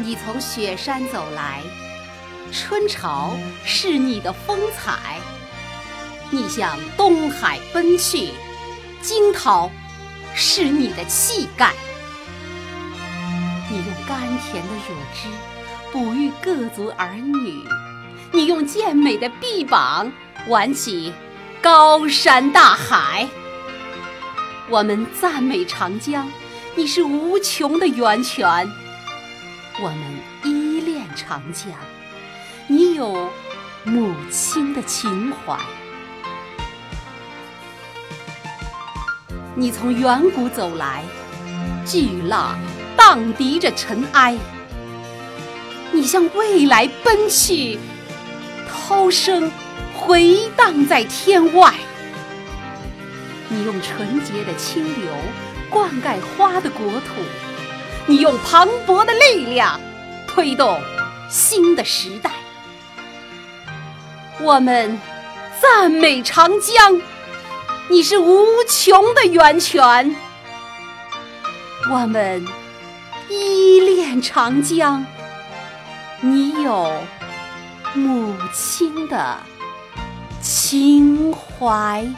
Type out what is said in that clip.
你从雪山走来，春潮是你的风采；你向东海奔去，惊涛是你的气概。你用甘甜的乳汁哺育各族儿女，你用健美的臂膀挽起高山大海。我们赞美长江，你是无穷的源泉。我们依恋长江，你有母亲的情怀。你从远古走来，巨浪荡涤着尘埃。你向未来奔去，涛声回荡在天外。你用纯洁的清流灌溉花的国土。你用磅礴的力量推动新的时代，我们赞美长江，你是无穷的源泉；我们依恋长江，你有母亲的情怀。